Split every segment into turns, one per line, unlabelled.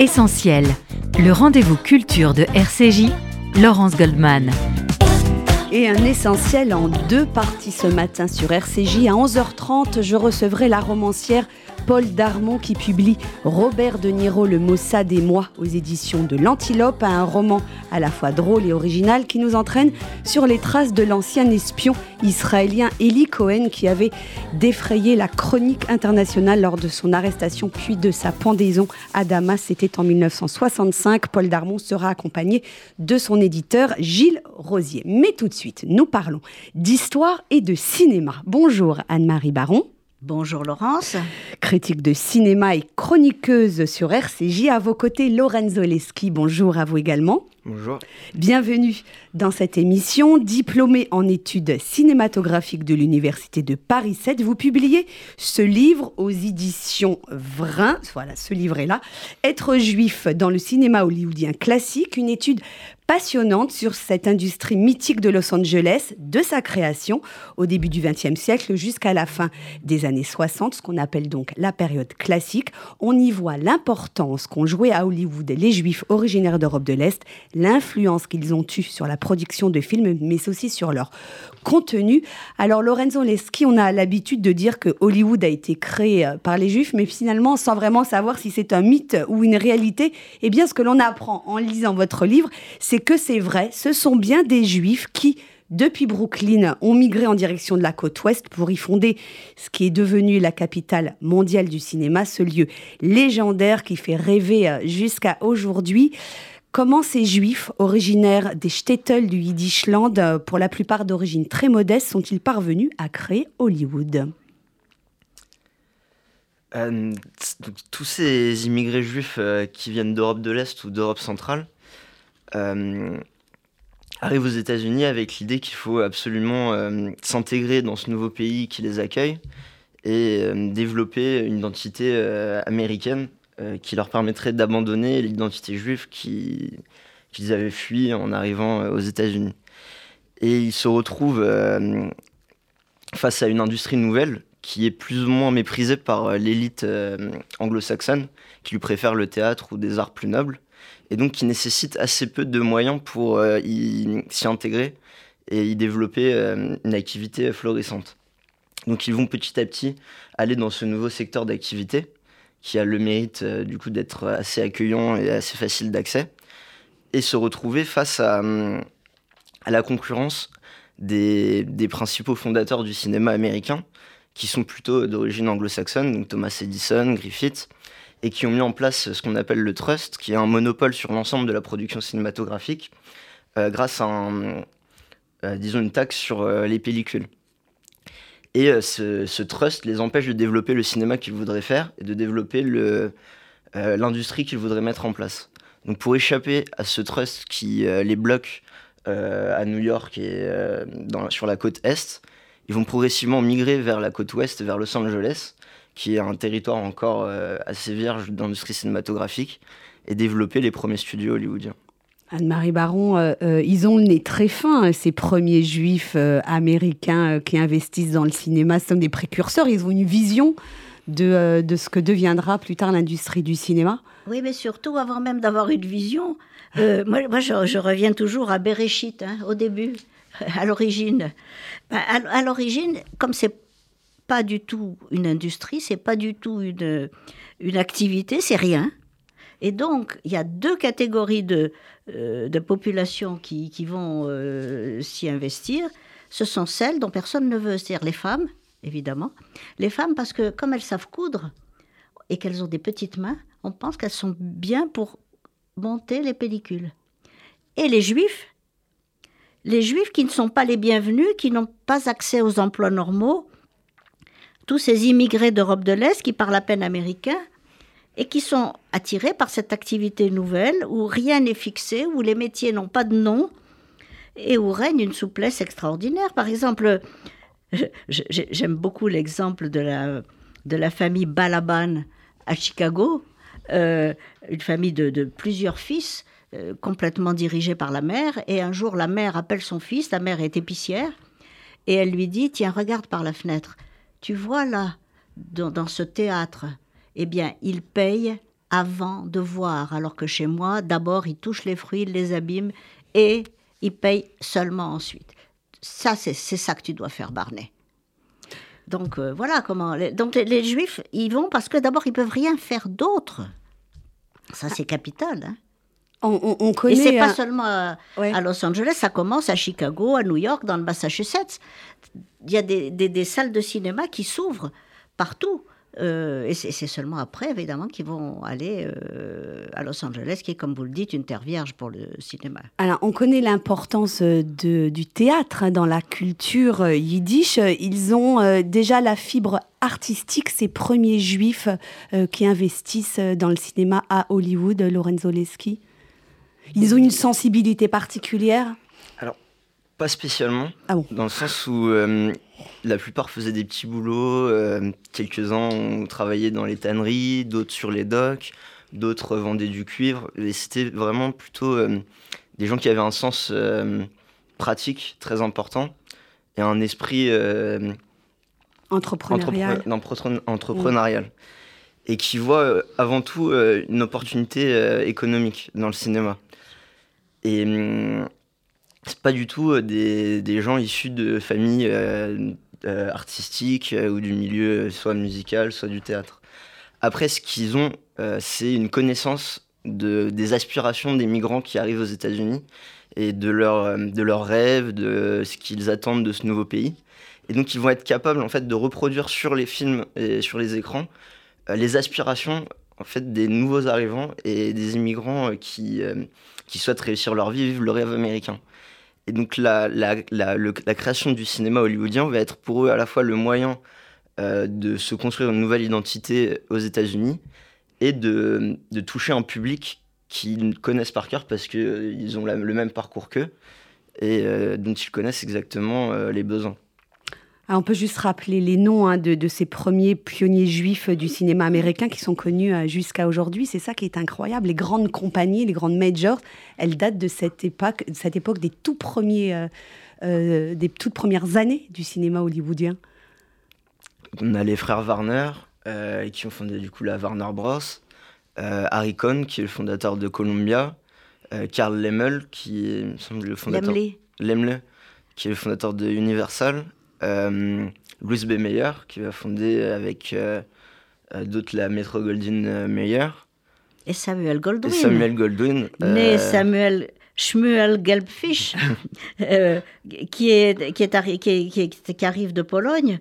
Essentiel, le rendez-vous culture de RCJ, Laurence Goldman.
Et un essentiel en deux parties ce matin sur RCJ. À 11h30, je recevrai la romancière Paul Darmon qui publie Robert de Niro, Le Mossad et moi aux éditions de l'Antilope, un roman à la fois drôle et original qui nous entraîne sur les traces de l'ancien espion israélien Eli Cohen qui avait défrayé la chronique internationale lors de son arrestation puis de sa pendaison à Damas. C'était en 1965. Paul Darmon sera accompagné de son éditeur Gilles Rosier. Mais tout de suite, nous parlons d'histoire et de cinéma. Bonjour Anne-Marie Baron.
Bonjour Laurence.
Critique de cinéma et chroniqueuse sur RCJ. À vos côtés, Lorenzo Leschi. Bonjour à vous également.
Bonjour.
Bienvenue dans cette émission. Diplômé en études cinématographiques de l'Université de Paris 7, vous publiez ce livre aux éditions Vrin. Voilà, ce livre-là. Être juif dans le cinéma hollywoodien classique, une étude passionnante sur cette industrie mythique de Los Angeles, de sa création au début du XXe siècle jusqu'à la fin des années 60, ce qu'on appelle donc la période classique. On y voit l'importance qu'ont joué à Hollywood les Juifs originaires d'Europe de l'Est, l'influence qu'ils ont eue sur la production de films, mais aussi sur leur contenu. Alors Lorenzo Leschi, on a l'habitude de dire que Hollywood a été créé euh, par les Juifs, mais finalement, sans vraiment savoir si c'est un mythe ou une réalité, eh bien, ce que l'on apprend en lisant votre livre, c'est que c'est vrai, ce sont bien des juifs qui, depuis Brooklyn, ont migré en direction de la côte ouest pour y fonder ce qui est devenu la capitale mondiale du cinéma, ce lieu légendaire qui fait rêver euh, jusqu'à aujourd'hui. Comment ces juifs, originaires des shtetl du Yiddishland, euh, pour la plupart d'origine très modeste, sont-ils parvenus à créer Hollywood?
Euh, tous ces immigrés juifs qui viennent d'Europe de l'Est ou d'Europe centrale, arrive aux États-Unis avec l'idée qu'il faut absolument euh, s'intégrer dans ce nouveau pays qui les accueille et euh, développer une identité américaine qui leur permettrait d'abandonner l'identité juive qu'ils avaient fui en arrivant aux États-Unis. Et ils se retrouvent face à une industrie nouvelle qui est plus ou moins méprisée par l'élite anglo-saxonne, qui lui préfère le théâtre ou des arts plus nobles et donc qui nécessite assez peu de moyens pour euh, s'y intégrer et y développer euh, une activité florissante. Donc ils vont petit à petit aller dans ce nouveau secteur d'activité qui a le mérite euh, du coup d'être assez accueillant et assez facile d'accès et se retrouver face à, à la concurrence des, des, principaux fondateurs du cinéma américain qui sont plutôt d'origine anglo-saxonne, donc Thomas Edison, Griffith, et qui ont mis en place ce qu'on appelle le trust, qui est un monopole sur l'ensemble de la production cinématographique, euh, grâce à euh, disons une taxe sur euh, les pellicules. Et ce, trust les empêche de développer le cinéma qu'ils voudraient faire et de développer l'industrie qu'ils voudraient mettre en place. Donc pour échapper à ce trust qui les bloque à New York et sur la côte est, ils vont progressivement migrer vers la côte ouest, vers Los Angeles, qui est un territoire encore euh, assez vierge d'industrie cinématographique, et développer les premiers studios hollywoodiens.
Anne-Marie Baron, euh, euh, ils ont le nez très fin, hein, ces premiers juifs américains qui investissent dans le cinéma. Ce sont des précurseurs, ils ont une vision de, de ce que deviendra plus tard l'industrie du cinéma.
Oui, mais surtout, avant même d'avoir une vision, moi, moi je, reviens toujours à Bereshit, hein, au début, à l'origine. Bah, à l'origine, comme c'est pas du tout une industrie, c'est pas du tout une, une activité, c'est rien. Et donc, il y a deux catégories de, euh, de population qui, qui vont euh, s'y investir. Ce sont celles dont personne ne veut, c'est-à-dire les femmes, évidemment. Les femmes, parce que comme elles savent coudre et qu'elles ont des petites mains, on pense qu'elles sont bien pour monter les pellicules. Et les juifs, les juifs qui ne sont pas les bienvenus, qui n'ont pas accès aux emplois normaux, tous ces immigrés d'Europe de l'Est qui parlent à peine américain et qui sont attirés par cette activité nouvelle où rien n'est fixé, où les métiers n'ont pas de nom et où règne une souplesse extraordinaire. Par exemple, j'aime beaucoup l'exemple de la, de la famille Balaban à Chicago, euh, une famille de, plusieurs fils euh, complètement dirigée par la mère. Et un jour, la mère appelle son fils, la mère est épicière, et elle lui dit, tiens, regarde par la fenêtre tu vois là, dans, ce théâtre, eh bien, ils payent avant de voir, alors que chez moi, d'abord, ils touchent les fruits, ils les abîment et ils payent seulement ensuite. Ça, c'est ça que tu dois faire, Barney. Donc euh, voilà comment. Donc les, Juifs, ils vont parce que d'abord, ils peuvent rien faire d'autre. Ça, c'est capital. Hein.
On, connaît.
Et c'est pas seulement à, Los Angeles, ça commence à Chicago, à New York, dans le Massachusetts. Il y a des salles de cinéma qui s'ouvrent partout. Euh, et c'est seulement après, évidemment, qu'ils vont aller euh, à Los Angeles, qui est, comme vous le dites, une terre vierge pour le cinéma.
Alors, on connaît l'importance euh, du théâtre hein, dans la culture yiddish. Ils ont déjà la fibre artistique, ces premiers juifs qui investissent dans le cinéma à Hollywood, Lorenzo Lesky. Ils ont une sensibilité particulière?
Pas spécialement.
Ah bon
Dans le sens où la plupart faisaient des petits boulots, euh, quelques-uns ont travaillé dans les tanneries, d'autres sur les docks, d'autres vendaient du cuivre. Et c'était vraiment plutôt euh, des gens qui avaient un sens euh, pratique très important et un esprit
entrepreneurial.
entrepreneurial. Et qui voient avant tout une opportunité économique dans le cinéma. Et hum, c'est pas du tout euh, des, gens issus de familles euh, euh, artistiques ou du milieu soit musical, soit du théâtre. Après, ce qu'ils ont, c'est une connaissance de, des aspirations des migrants qui arrivent aux États-Unis et de, leur, leurs rêves, de ce qu'ils attendent de ce nouveau pays. Et donc, ils vont être capables en fait de reproduire sur les films et sur les écrans les aspirations en fait des nouveaux arrivants et des immigrants qui, qui souhaitent réussir leur vie, vivre le rêve américain. Et donc la, création du cinéma hollywoodien va être pour eux à la fois le moyen euh, de se construire une nouvelle identité aux États-Unis et de, de, toucher un public qu'ils connaissent par cœur parce qu'ils euh, ont le même parcours qu'eux et euh, dont ils connaissent exactement les besoins.
Ah, on peut juste rappeler les noms hein, de, ces premiers pionniers juifs du cinéma américain qui sont connus euh, jusqu'à aujourd'hui. C'est ça qui est incroyable. Les grandes compagnies, les grandes majors, elles datent de cette époque, cette époque des, tout premiers, euh, euh, des toutes premières années du cinéma hollywoodien.
On a les frères Warner qui ont fondé du coup la Warner Bros. Harry Cohn qui est le fondateur de Columbia. Carl Lemmel qui est le fondateur... Lemle. qui est le fondateur de Universal Louis B. Meyer, qui va fonder avec euh, euh, d'autres la Metro Goldwyn Mayer.
Et Samuel Goldwyn.
Et Samuel Goldwyn.
Né Samuel Schmuel Gelbfish, qui, est, qui, est, qui, qui, arrive de Pologne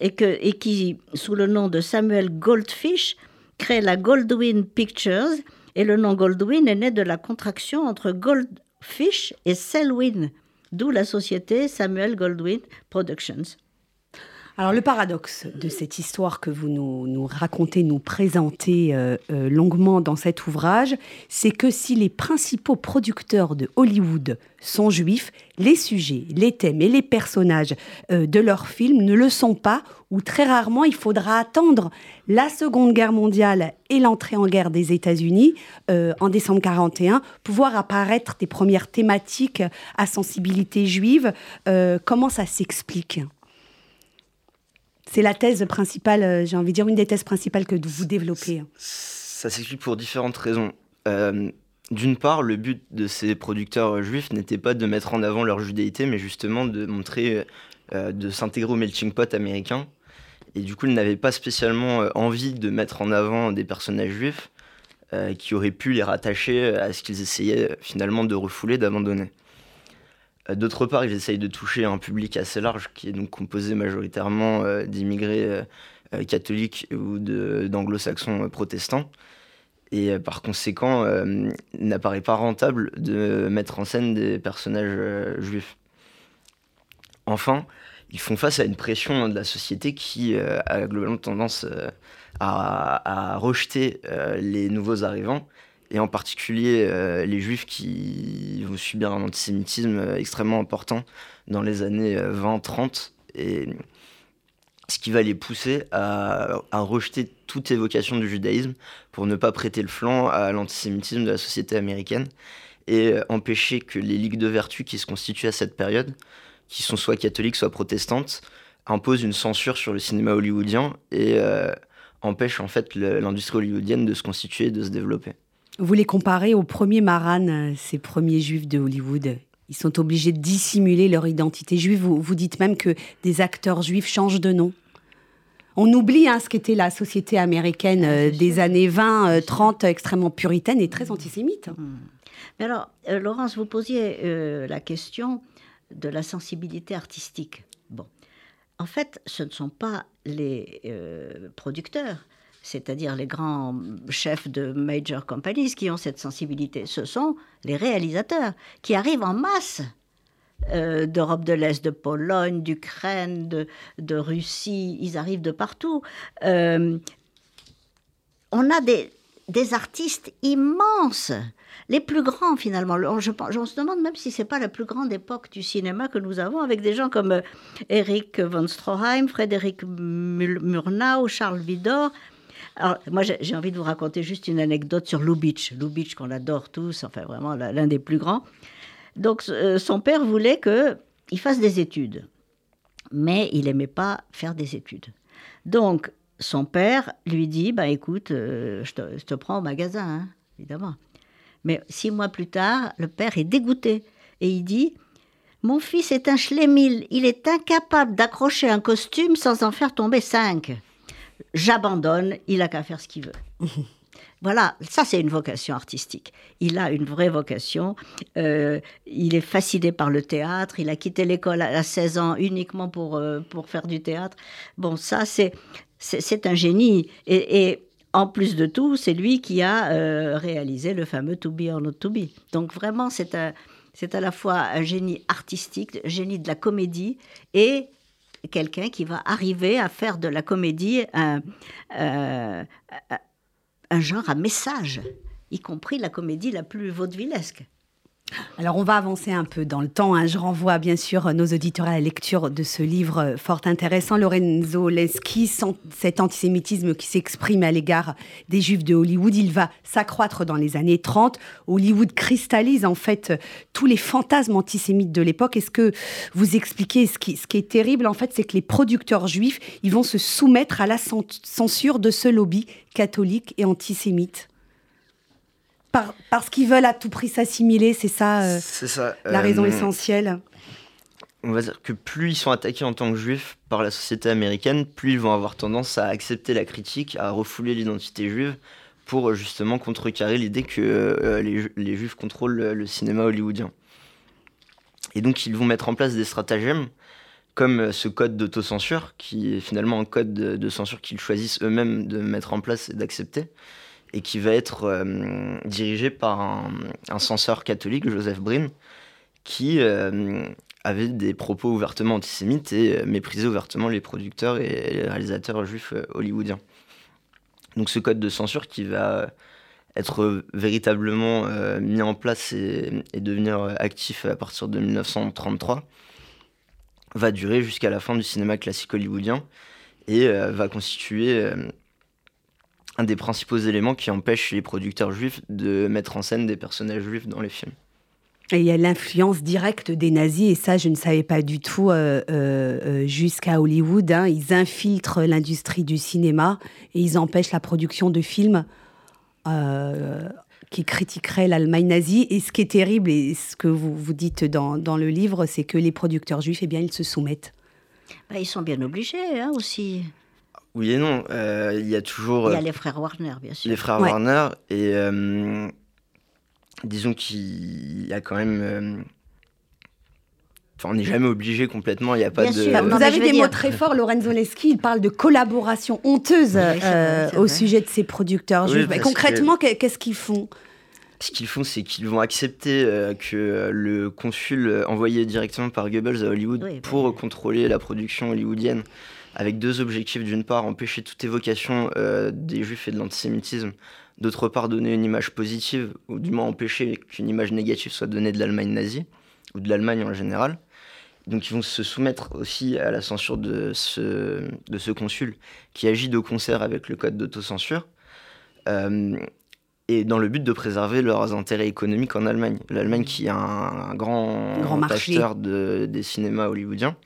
et, que, et qui, sous le nom de Samuel Goldfish, crée la Goldwyn Pictures. Et le nom Goldwyn est né de la contraction entre Goldfish et Selwyn, d'où la société Samuel Goldwyn Productions.
Alors le paradoxe de cette histoire que vous nous, racontez, nous présentez euh, euh, longuement dans cet ouvrage, c'est que si les principaux producteurs de Hollywood sont juifs, les sujets, les thèmes et les personnages euh, de leurs films ne le sont pas, ou très rarement il faudra attendre la Seconde Guerre mondiale et l'entrée en guerre des États-Unis en décembre 41 pour voir apparaître des premières thématiques à sensibilité juive. comment ça s'explique? C'est la thèse principale, euh, j'ai envie de dire, une des thèses principales que vous développez.
Ça s'explique pour différentes raisons. Euh, d'une part, le but de ces producteurs juifs n'était pas de mettre en avant leur judéité, mais justement de montrer, euh, de s'intégrer au melting pot américain. Et du coup, ils n'avaient pas spécialement envie de mettre en avant des personnages juifs qui auraient pu les rattacher à ce qu'ils essayaient finalement de refouler, d'abandonner. Euh, d'autre part, ils essayent de toucher un public assez large qui est donc composé majoritairement euh, d'immigrés euh, catholiques ou d'anglo-saxons protestants. Et par conséquent, il n'apparaît pas rentable de mettre en scène des personnages juifs. Enfin, ils font face à une pression de la société qui a globalement tendance à, rejeter les nouveaux arrivants et en particulier euh, les juifs qui vont subir un antisémitisme euh, extrêmement important dans les années 20-30, euh, et ce qui va les pousser à, rejeter toute évocation du judaïsme pour ne pas prêter le flanc à l'antisémitisme de la société américaine et empêcher que les ligues de vertu qui se constituent à cette période, qui sont soit catholiques, soit protestantes, imposent une censure sur le cinéma hollywoodien et empêche en fait l'industrie hollywoodienne de se constituer, de se développer.
Vous les comparez aux premiers Maran, euh, ces premiers juifs de Hollywood. Ils sont obligés de dissimuler leur identité juive. Vous, vous dites même que des acteurs juifs changent de nom. On oublie hein, ce qu'était la société américaine euh, des années 20, 30, extrêmement puritaine et très antisémite. Hmm.
Mais alors, euh, Laurence, vous posiez la question de la sensibilité artistique. Bon, en fait, ce ne sont pas les producteurs c'est-à-dire les grands chefs de major companies qui ont cette sensibilité. Ce sont les réalisateurs qui arrivent en masse euh, d'Europe de l'Est, de Pologne, d'Ukraine, de, Russie, ils arrivent de partout. Euh, on a des, artistes immenses, les plus grands finalement. On, je, se demande même si c'est pas la plus grande époque du cinéma que nous avons, avec des gens comme euh, Eric von Stroheim, Frédéric Murnau, Charles Vidor, alors, moi, j'ai envie de vous raconter juste une anecdote sur Lubitsch. Lubitsch, qu'on adore tous, enfin vraiment l'un des plus grands. Donc, euh, son père voulait qu'il fasse des études, mais il n'aimait pas faire des études. Donc, son père lui dit bah, écoute, euh, je, te, prends au magasin, hein, évidemment. Mais six mois plus tard, le père est dégoûté et il dit Mon fils est un schlemil, il est incapable d'accrocher un costume sans en faire tomber cinq j'abandonne, il a qu'à faire ce qu'il veut. Voilà, ça c'est une vocation artistique. Il a une vraie vocation. Euh, il est fasciné par le théâtre. Il a quitté l'école à 16 ans uniquement pour, euh, pour faire du théâtre. Bon, ça c'est, c'est, un génie. Et, en plus de tout, c'est lui qui a euh, réalisé le fameux To Be or Not To Be. Donc vraiment, c'est, c'est à la fois un génie artistique, un génie de la comédie et quelqu'un qui va arriver à faire de la comédie un, euh, un genre à message, y compris la comédie la plus vaudevillesque.
Alors on va avancer un peu dans le temps. Hein. Je renvoie bien sûr nos auditeurs à la lecture de ce livre euh, fort intéressant, Lorenzo Leschi, cet antisémitisme qui s'exprime à l'égard des Juifs de Hollywood. Il va s'accroître dans les années 30. Hollywood cristallise en fait tous les fantasmes antisémites de l'époque. Est-ce que vous expliquez ce ce qui est terrible en fait, c'est que les producteurs juifs, ils vont se soumettre à la censure de ce lobby catholique et antisémite parce qu'ils veulent à tout prix s'assimiler, c'est ça, euh,
ça
la raison euh, essentielle
On va dire que plus ils sont attaqués en tant que juifs par la société américaine, plus ils vont avoir tendance à accepter la critique, à refouler l'identité juive pour justement contrecarrer l'idée que euh, les, juifs contrôlent le, cinéma hollywoodien. Et donc ils vont mettre en place des stratagèmes comme ce code d'autocensure, qui est finalement un code de censure qu'ils choisissent eux-mêmes de mettre en place et d'accepter et qui va être euh, dirigé par un, censeur catholique, Joseph Brin, qui euh, avait des propos ouvertement antisémites et euh, méprisait ouvertement les producteurs et les réalisateurs juifs hollywoodiens. Donc ce code de censure qui va être véritablement mis en place et, et, devenir actif à partir de 1933 va durer jusqu'à la fin du cinéma classique hollywoodien et va constituer un des principaux éléments qui empêchent les producteurs juifs de mettre en scène des personnages juifs dans les films.
Et il y a l'influence directe des nazis, et ça, je ne savais pas du tout euh, euh, euh, jusqu'à Hollywood. Hein. Ils infiltrent l'industrie du cinéma et ils empêchent la production de films qui critiqueraient l'Allemagne nazie. Et ce qui est terrible, et ce que vous, vous dites dans, dans le livre, c'est que les producteurs juifs, eh bien, ils se soumettent.
Bah, ils sont bien obligés hein, aussi.
Oui et non. Euh, il y a toujours.
Il y a euh, les frères Warner, bien sûr.
Les frères Warner. Et euh, disons qu'il y a quand même. Enfin, on n'est jamais obligé complètement, il n'y a pas de...
Vous avez des mots très forts, Lorenzo Leschi, il parle de collaboration honteuse au sujet de ces producteurs concrètement, qu'est-ce qu'ils font?
Ce qu'ils font, c'est qu'ils vont accepter que le consul envoyé directement par Goebbels à Hollywood pour contrôler la production hollywoodienne avec deux objectifs. D'une part, empêcher toute évocation euh, des juifs et de l'antisémitisme. D'autre part, donner une image positive, ou du moins empêcher qu'une image négative soit donnée de l'Allemagne nazie, ou de l'Allemagne en général. Donc ils vont se soumettre aussi à la censure de ce, de ce consul qui agit de concert avec le code d'autocensure. Euh, et dans le but de préserver leurs intérêts économiques en Allemagne. L'Allemagne qui est un, grand,
grand
acheteur de, des cinémas hollywoodiens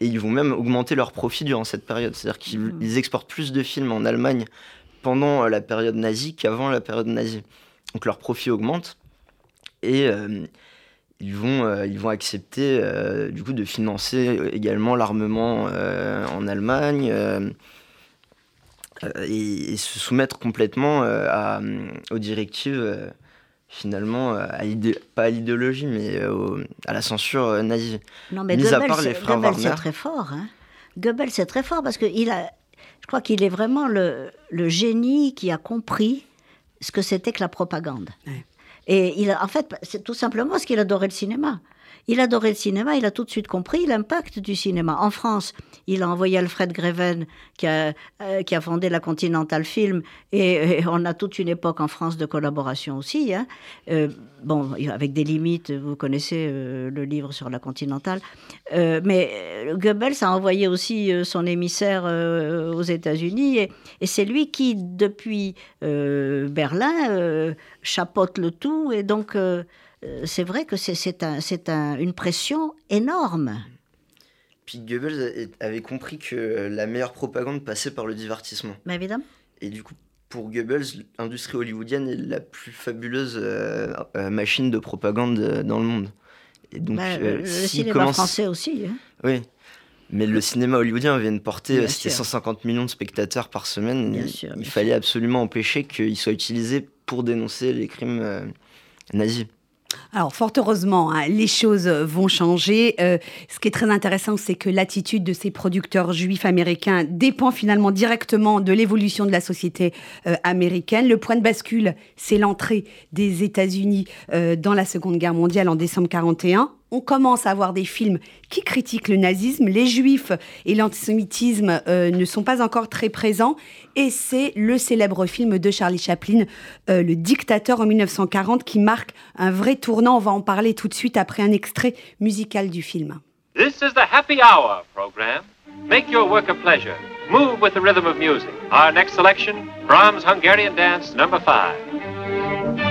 Et ils vont même augmenter leurs profits durant cette période. C'est-à-dire qu'ils ils exportent plus de films en Allemagne pendant euh, la période nazie qu'avant la période nazie. Donc leurs profits augmentent. Et euh, ils, vont, euh, ils vont accepter euh, du coup de financer également l'armement en Allemagne. et, et se soumettre complètement à, aux directives, finalement, euh, à pas à l'idéologie, mais euh, au- à la censure euh, nazie.
Non, mais
Mis à
Goebbels,
part les
c'est-
frères
Goebbels, c'est très fort. Hein. Goebbels, c'est très fort parce que il a, je crois qu'il est vraiment le, le génie qui a compris ce que c'était que la propagande.
Ouais.
Et il a, en fait, c'est tout simplement parce qu'il adorait le cinéma. Il adorait le cinéma, il a tout de suite compris l'impact du cinéma. En France, il a envoyé Alfred Greven, qui a, euh, fondé la Continental Film, et, et on a toute une époque en France de collaboration aussi. hein. Euh, bon, avec des limites, vous connaissez euh, le livre sur la Continental. Euh, mais euh, Goebbels a envoyé aussi euh, son émissaire euh, aux États-Unis, et, et c'est lui qui, depuis euh, Berlin, euh, chapeaute le tout, et donc euh, euh, c'est vrai que c'est- c'est un, c'est un- une pression énorme.
Puis Goebbels avait compris que la meilleure propagande passait par le divertissement.
Mais évidemment.
Et du coup, pour Goebbels, l'industrie hollywoodienne est la plus fabuleuse euh, euh, machine de propagande euh, dans le monde. Et donc,
Bah,
euh,
le cinéma
commence-
français aussi. hein.
Oui. Mais le cinéma hollywoodien avait une portée,
Bien
euh, c'était
sûr.
150 millions de spectateurs par semaine.
Bien
il
sûr,
il
bien
fallait absolument empêcher qu'il soit utilisé pour dénoncer les crimes euh, nazis.
Alors, fort heureusement, hein, les choses vont changer. Euh, ce qui est très intéressant, c'est que l'attitude de ces producteurs juifs américains dépend finalement directement de l'évolution de la société euh, américaine. Le point de bascule, c'est l'entrée des États-Unis euh, dans la Seconde Guerre mondiale en décembre 41. On commence à avoir des films qui critiquent le nazisme. Les juifs et l'antisémitisme euh, ne sont pas encore très présents. Et c'est le célèbre film de Charlie Chaplin, euh, Le Dictateur en 1940, qui marque un vrai tournant. On va en parler tout de suite après un extrait musical du film.
This is the Happy Hour program. Make your work a pleasure. Move with the rhythm of music. Our next selection Brahms' Hungarian Dance Number 5.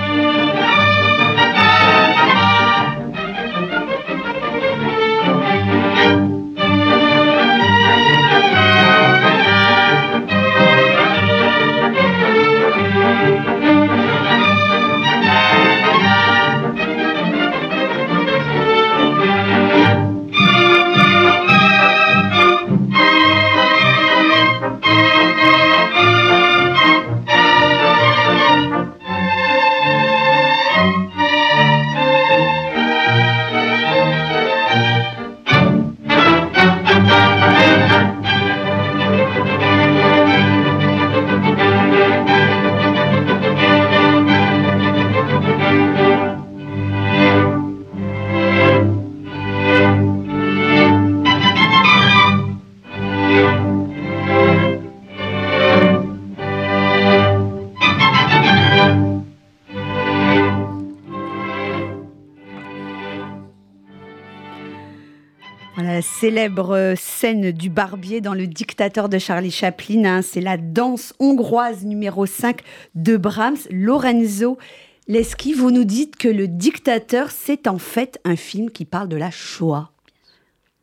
Célèbre euh, scène du barbier dans Le Dictateur de Charlie Chaplin. hein, c'est la danse hongroise numéro 5 de Brahms, Lorenzo Lesky. Vous nous dites que Le Dictateur, c'est en fait un film qui parle de la Shoah.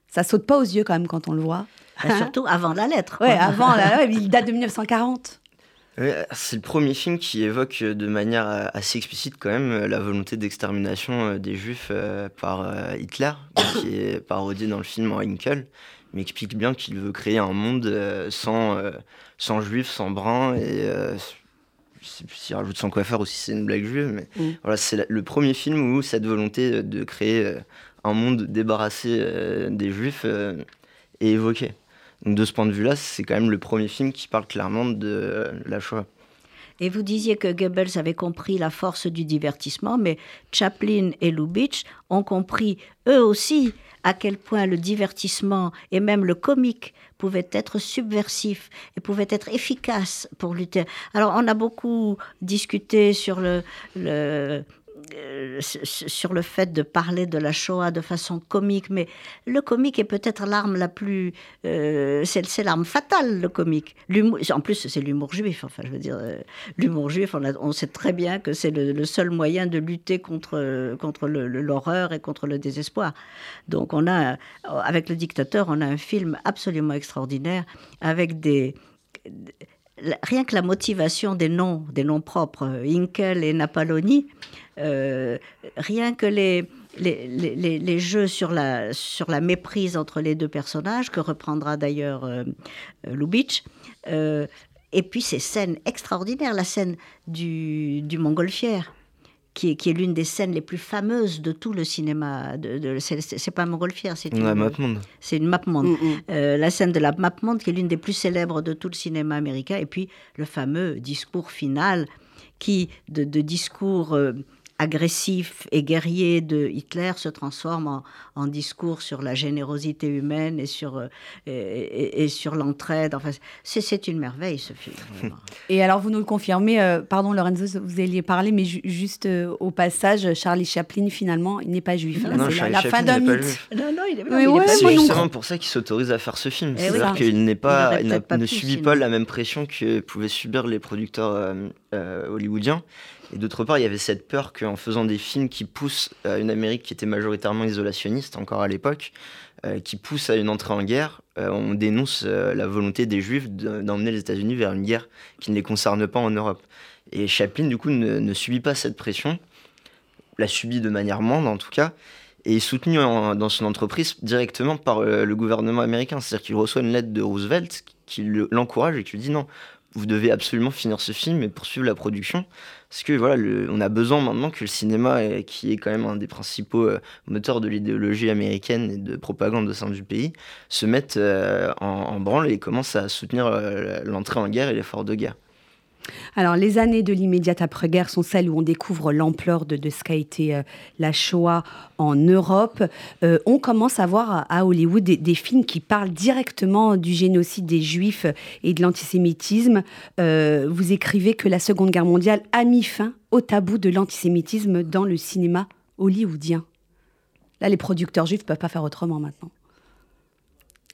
Ça saute pas aux yeux quand même quand on le voit.
Bah, surtout avant la lettre. Quoi.
avant, là, ouais, il date de 1940.
Ouais, c'est le premier film qui évoque euh, de manière euh, assez explicite quand même euh, la volonté d'extermination des juifs par Hitler, qui est parodié dans le film en Hinkel, mais explique bien qu'il veut créer un monde sans, sans juifs, sans bruns, et s'il rajoute sans coiffeur ou si c'est une blague juive, mais
Mm.
voilà, c'est le premier film où cette volonté de créer un monde débarrassé des juifs est évoquée. De ce point de vue-là, c'est quand même le premier film qui parle clairement de la Shoah.
Et vous disiez que Goebbels avait compris la force du divertissement, mais Chaplin et Lubitsch ont compris eux aussi à quel point le divertissement et même le comique pouvaient être subversifs et pouvaient être efficaces pour lutter. Alors on a beaucoup discuté sur le euh, sur le fait de parler de la Shoah de façon comique, mais le comique est peut-être l'arme la plus, euh, c'est l'arme fatale, le comique. En plus, c'est l'humour juif. Enfin, je veux dire, euh, l'humour juif, on, sait très bien que c'est le, seul moyen de lutter contre contre l'horreur et contre le désespoir. Donc, on a, avec le dictateur, on a un film absolument extraordinaire avec des rien que la motivation des noms, des noms propres, Inkel et Napaloni, euh, rien que les, les, jeux sur la, sur la méprise entre les deux personnages, que reprendra d'ailleurs euh, Lubitsch, euh, et puis ces scènes extraordinaires, la scène du, du montgolfière qui est, qui est l'une des scènes les plus fameuses de tout le cinéma. De, de c'est pas Montgolfière, c'est une,
map
C'est une map monde. Mm, mm. Euh, la scène de la map monde qui est l'une des plus célèbres de tout le cinéma américain. Et puis le fameux discours final qui, de, de discours euh, agressif et guerrier de Hitler se transforme en, discours sur la générosité humaine et sur, euh, et, sur l'entraide. Enfin, c'est une merveille ce film.
Et alors vous nous le confirmez, euh, pardon Lorenzo, vous alliez parler, mais juste euh, au passage, Charlie Chaplin finalement, il n'est pas juif.
non,
c'est
la, fin d'un mythe.
Non, non, il est,
pas C'est justement pour ça qu'il s'autorise à faire ce film. Eh C'est-à-dire qu'il n'est pas, il ne subit pas la même pression que pouvaient subir les producteurs hollywoodiens. Et d'autre part, il y avait cette peur qu'en faisant des films qui poussent à une Amérique qui était majoritairement isolationniste, encore à l'époque, euh, qui poussent à une entrée en guerre, euh, on dénonce euh, la volonté des Juifs d'emmener les États-Unis vers une guerre qui ne les concerne pas en Europe. Et Chaplin, du coup, ne, subit pas cette pression, la subit de manière moindre en tout cas, et est soutenu dans son entreprise directement par le gouvernement américain. C'est-à-dire qu'il reçoit une lettre de Roosevelt qui l'encourage et qui lui dit non, vous devez absolument finir ce film et poursuivre la production. Parce que voilà, on a besoin maintenant que le cinéma, qui est quand même un des principaux euh, moteurs de l'idéologie américaine et de propagande au sein du pays, se mette euh, en, branle et commence à soutenir euh, l'entrée en guerre et l'effort de guerre.
Alors, les années de l'immédiate après-guerre sont celles où on découvre l'ampleur de, ce qu'a été euh, la Shoah en Europe. Euh, on commence à voir à Hollywood des, films qui parlent directement du génocide des Juifs et de l'antisémitisme. Euh, vous écrivez que la Seconde Guerre mondiale a mis fin au tabou de l'antisémitisme dans le cinéma hollywoodien. Là, les producteurs juifs ne peuvent pas faire autrement maintenant.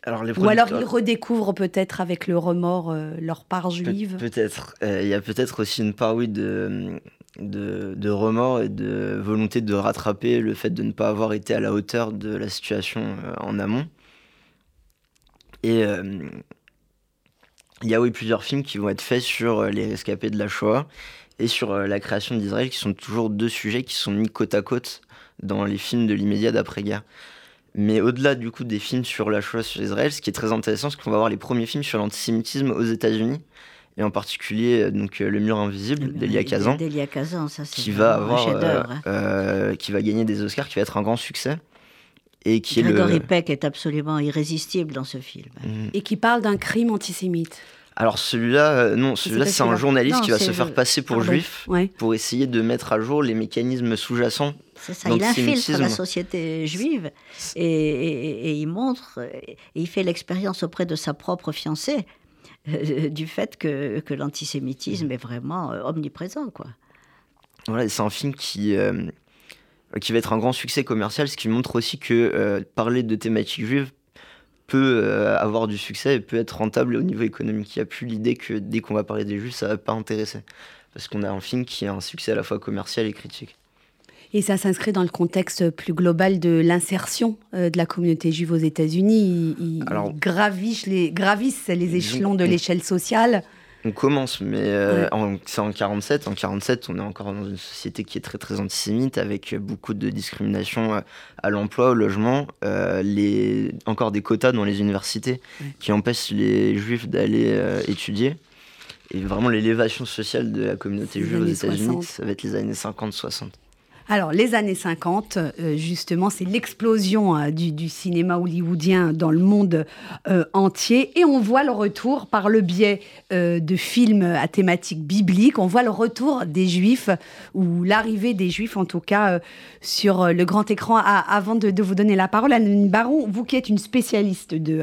Ou alors ils redécouvrent peut-être avec le remords euh, leur part juive.
peut-être. Euh, il y a peut-être aussi une part, oui, de, de, remords et de volonté de rattraper le fait de ne pas avoir été à la hauteur de la situation euh, en amont. Et il y a oui plusieurs films qui vont être faits sur les rescapés de la Shoah et sur la création d'Israël, qui sont toujours deux sujets qui sont mis côte à côte dans les films de l'immédiat d'après-guerre. Mais au-delà du coup des films sur la Shoah sur Israël, ce qui est très intéressant, c'est qu'on va voir les premiers films sur l'antisémitisme aux États-Unis, et en particulier euh, donc euh, Le Mur invisible d'Elia Kazan,
Kazan, ça c'est
qui va avoir, euh, qui va gagner des Oscars, qui va être un grand succès.
Et qui Gregory est le... Peck est absolument irrésistible dans ce film.
Mhm. Et qui parle d'un crime antisémite.
Alors celui-là, non, celui-là c'est un journaliste qui va se faire passer pour juif pour essayer de mettre à jour les mécanismes sous-jacents
c'est ça, il infiltre la société juive et, il montre, et il fait l'expérience auprès de sa propre fiancée euh, du fait que, que l'antisémitisme est vraiment euh, omniprésent. Quoi.
Voilà, c'est un film qui, euh, qui va être un grand succès commercial, ce qui montre aussi que parler de thématiques juives peut avoir du succès et peut être rentable au niveau économique. Il n'y a plus l'idée que dès qu'on va parler des juifs, ça ne va pas intéresser. Parce qu'on a un film qui a un succès à la fois commercial et critique.
Et ça s'inscrit dans le contexte plus global de l'insertion euh, de la communauté juive aux États-Unis. Ils, gravissent, les, gravissent les échelons de l'échelle sociale.
On commence, mais euh, c'est en 47. En 47, on est encore dans une société qui est très très antisémite, avec beaucoup de discrimination euh, à l'emploi, au logement, les, encore des quotas dans les universités qui empêchent les juifs d'aller étudier. Et vraiment l'élévation sociale de la communauté juive aux États-Unis, ça va être les années 50-60.
Alors, les années 50, euh, justement, c'est l'explosion euh, du, cinéma hollywoodien dans le monde euh, entier. Et on voit le retour, par le biais de films à thématique biblique, on voit le retour des Juifs, ou l'arrivée des Juifs, en tout cas, sur le grand écran. Ah, avant de, vous donner la parole, Anne Baron, vous qui êtes une spécialiste de,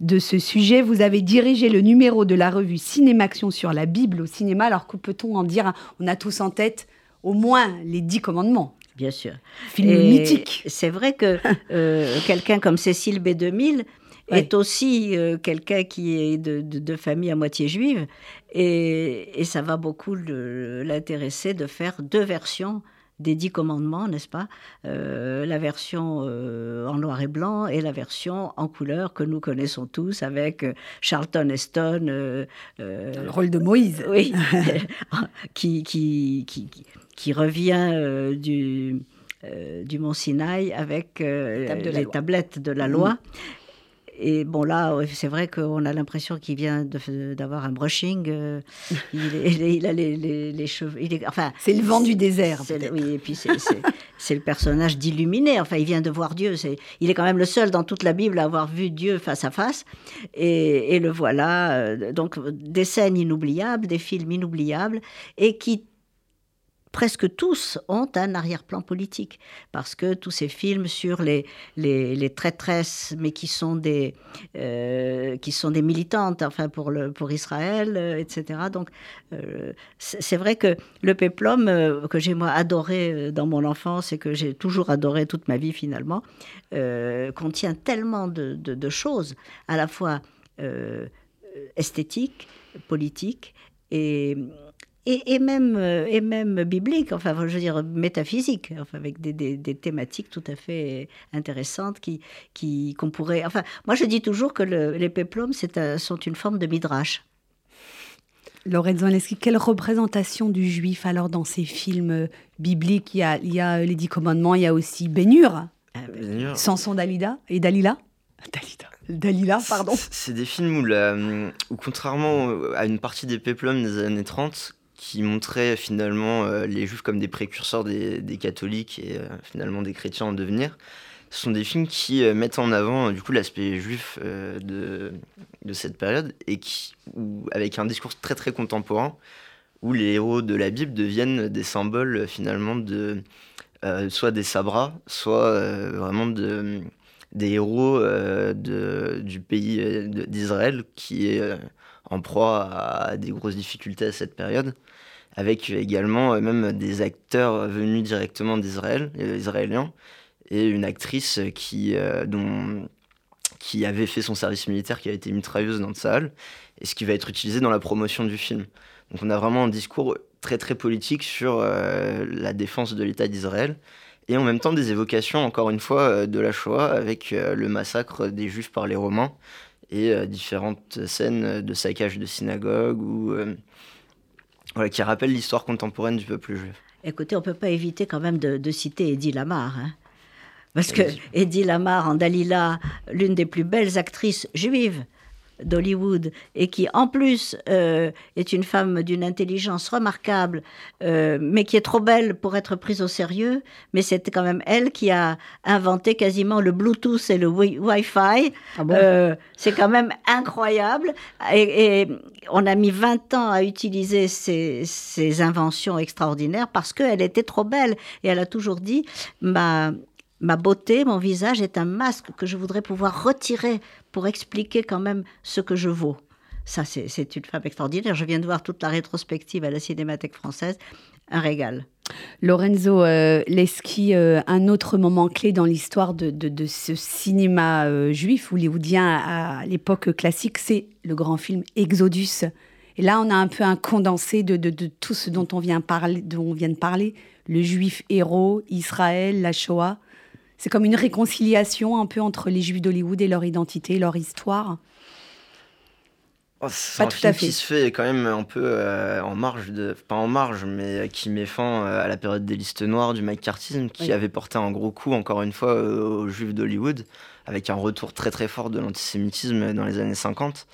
de ce sujet, vous avez dirigé le numéro de la revue Cinémaction sur la Bible au cinéma. Alors, que peut-on en dire On a tous en tête au moins les dix commandements.
Bien sûr.
Film
Et
mythique.
C'est vrai que euh, quelqu'un comme Cécile B2000
Ouais.
est aussi euh, quelqu'un qui est de, de- de famille à moitié juive. Et, et ça va beaucoup l'intéresser de faire deux versions des dix commandements, n'est-ce pas Euh, La version euh, en noir et blanc et la version en couleur que nous connaissons tous avec euh, Charlton Heston. euh,
Le rôle de Moïse.
oui, qui, qui, qui, qui- revient du, du Mont Sinaï avec les
loi.
tablettes de la
Mhm.
loi. Et bon, là, c'est vrai qu'on a l'impression qu'il vient d'avoir un brushing. euh, il, est- il est- il a les, les- les cheveux. Il est, enfin,
C'est le vent du désert.
c'est le-
peut-être.
oui, et puis c'est- le personnage d'illuminé. Enfin, il vient de voir Dieu. C'est, il est quand même le seul dans toute la Bible à avoir vu Dieu face à face. Et, et le voilà. euh, donc, des scènes inoubliables, des films inoubliables, et qui presque tous ont un arrière-plan politique, parce que tous ces films sur les, les, traîtresses, mais qui sont des, euh, qui sont des militantes, enfin pour, le, pour Israël, euh, etc. Donc euh, c'est vrai que le péplum, que j'ai moi adoré dans mon enfance et que j'ai toujours adoré toute ma vie finalement, contient tellement de, de- de choses, à la fois esthétiques, politiques et, et, et même, euh, et même bibliques, enfin je veux dire métaphysiques, enfin, avec des, des- des thématiques tout à fait intéressantes qui, qui, qu'on pourrait... Enfin, moi je dis toujours que le- les péplums c'est un- sont une forme de midrash.
Lorenzo Aleski, quelle représentation du juif alors dans ces films bibliques? Il y, a, il y a les Dix Commandements, il y a aussi Ben-Hur,
Ah, ben,
sûr.
Samson Dalida et Dalila. Dalida. Dalila, pardon.
C'est- C'est des films où, la- où contrairement à une partie des péplums des années 30, qui montraient finalement euh, les juifs comme des précurseurs des, catholiques et euh, finalement des chrétiens en devenir, ce sont des films qui euh, mettent en avant euh, du coup l'aspect juif euh, de, de cette période et qui, où- avec un discours très très contemporain où les héros de la Bible deviennent des symboles euh, finalement de euh, soit des sabras, soit euh, vraiment de, des héros euh, de, du pays euh, d'Israël qui est euh, en proie à des grosses difficultés à cette période, avec également euh, même des acteurs venus directement d'Israël, euh, israéliens, et une actrice qui, euh, dont, qui avait fait son service militaire, qui a été mitrailleuse dans Tsahal, et ce qui va être utilisé dans la promotion du film. Donc on a vraiment un discours très très politique sur la défense de l'État d'Israël, et en même temps des évocations, encore une fois, de la Shoah, avec le massacre des Juifs par les Romains, et différentes scènes de saccage de synagogues, ou, qui rappellent l'histoire contemporaine du peuple juif.
Écoutez, on peut pas éviter quand même de, de citer Eddie Lamar. hein. Parce que. Eddie Lamar, en Dalila, l'une des plus belles actrices juives d'Hollywood, et qui en plus euh, est une femme d'une intelligence remarquable, euh, mais qui est trop belle pour être prise au sérieux. Mais c'est quand même elle qui a inventé quasiment le Bluetooth et le Wi- Wi-Fi.
Ah bon?
Euh, c'est quand même incroyable. Et, et on a mis 20 ans à utiliser ces, ces inventions extraordinaires parce qu'elle était trop belle. Et elle a toujours dit, ma, ma beauté, mon visage est un masque que je voudrais pouvoir retirer pour expliquer quand même ce que je vaux. Ça, c'est une femme extraordinaire. Je viens de voir toute la rétrospective à la Cinémathèque française. Un régal.
Lorenzo euh, Lesky, euh, un autre moment clé dans l'histoire de, ce cinéma euh, juif hollywoodien à, l'époque classique, c'est le grand film Exodus. Et là, on a un peu un condensé de, de- de tout ce dont on, vient parler, dont on vient de parler. Le juif héros, Israël, la Shoah. C'est comme une réconciliation un peu entre les juifs d'Hollywood et leur identité, leur histoire.
Oh, c'est
Pas
un
tout
film
à fait.
qui se fait quand même un peu euh, en marge, de, pas en marge, mais euh, qui met fin euh, à la période des listes noires, du McCarthyisme, qui
Oui.
avait porté un gros coup, encore une fois, aux juifs d'Hollywood, avec un retour très très fort de l'antisémitisme dans les années 50.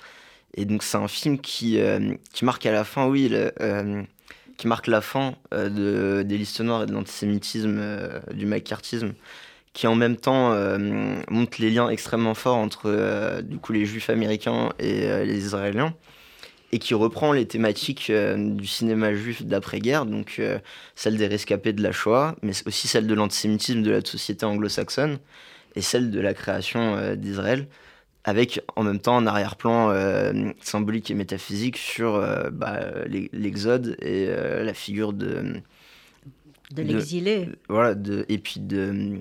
Et donc c'est un film qui, euh, qui marque à la fin, oui, le, qui marque la fin de, des listes noires et de l'antisémitisme, du McCarthyisme, qui en même temps euh, montre les liens extrêmement forts entre euh, du coup les juifs américains et euh, les israéliens et qui reprend les thématiques euh, du cinéma juif d'après-guerre, donc euh, celle des rescapés de la Shoah, mais aussi celle de l'antisémitisme de la société anglo-saxonne et celle de la création euh, d'Israël, avec en même temps un arrière-plan symbolique et métaphysique sur bah, l'e- l'Exode et la figure de,
De l'exilé.
Voilà, de, et puis de,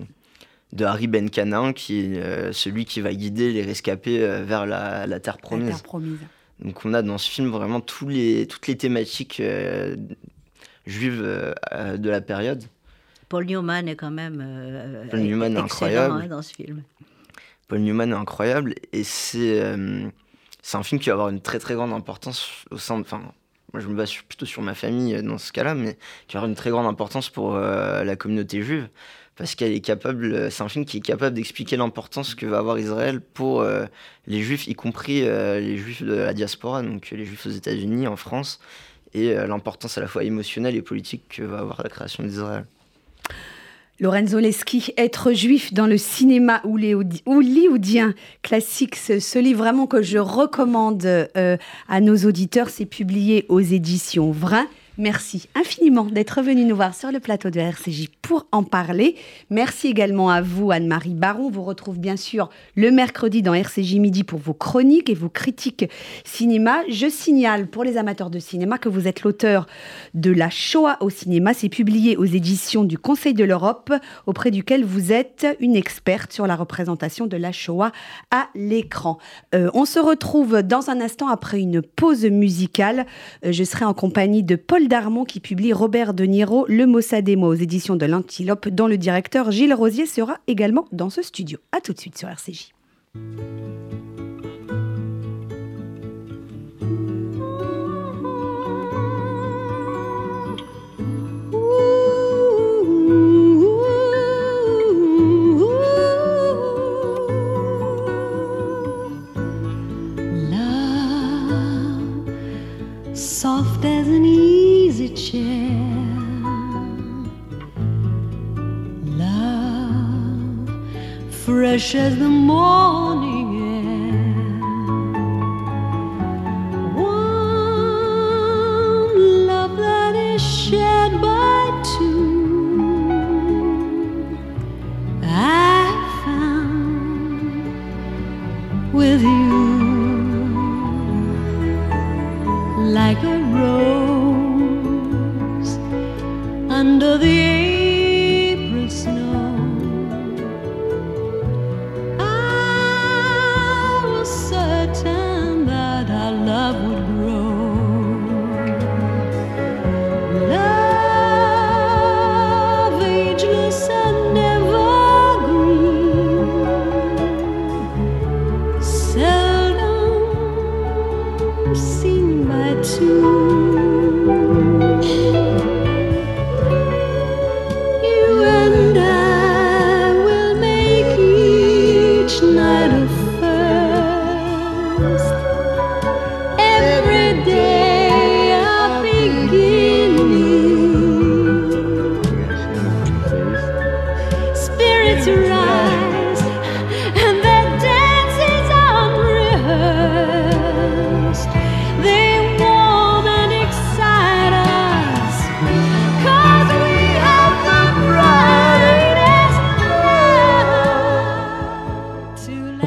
de Harry Ben Canaan, qui est euh, celui qui va guider les rescapés euh, vers la, la terre promise.
La terre promise.
Donc on a dans ce film vraiment tous les, toutes les thématiques euh, juives de la période.
Paul Newman est quand même euh,
Paul Newman est
excellent
incroyable.
hein, dans ce film.
Paul Newman est incroyable et c'est euh, c'est un film qui va avoir une très très grande importance au sein de. Enfin, moi je me base plutôt sur ma famille dans ce cas-là, mais qui va avoir une très grande importance pour euh, la communauté juive parce qu'elle est capable. euh, C'est un film qui est capable d'expliquer l'importance que va avoir Israël pour euh, les juifs, y compris euh, les juifs de la diaspora, donc les juifs aux États-Unis, en France, et l'importance à la fois émotionnelle et politique que va avoir la création d'Israël.
Lorenzo Leschi, Être juif dans le cinéma hollywoodi- hollywoodien classique, ce, livre vraiment que je recommande à nos auditeurs, c'est publié aux éditions Vrin. Merci infiniment d'être venu nous voir sur le plateau de RCJ pour en parler. Merci également à vous, Anne-Marie Baron. On vous retrouve bien sûr le mercredi dans RCJ Midi pour vos chroniques et vos critiques cinéma. Je signale pour les amateurs de cinéma que vous êtes l'auteur de La Shoah au cinéma. C'est publié aux éditions du Conseil de l'Europe, auprès duquel vous êtes une experte sur la représentation de la Shoah à l'écran. Euh, on se retrouve dans un instant après une pause musicale. Euh, je serai en compagnie de Paul Darmon qui publie Robert De Niro, Le Mossad et moi aux éditions de l'Antilope, dont le directeur Gilles Rosier sera également dans ce studio. A tout de suite sur RCJ.
Easy chair. Love, fresh as the morning air. One love that is shared by two. I found with you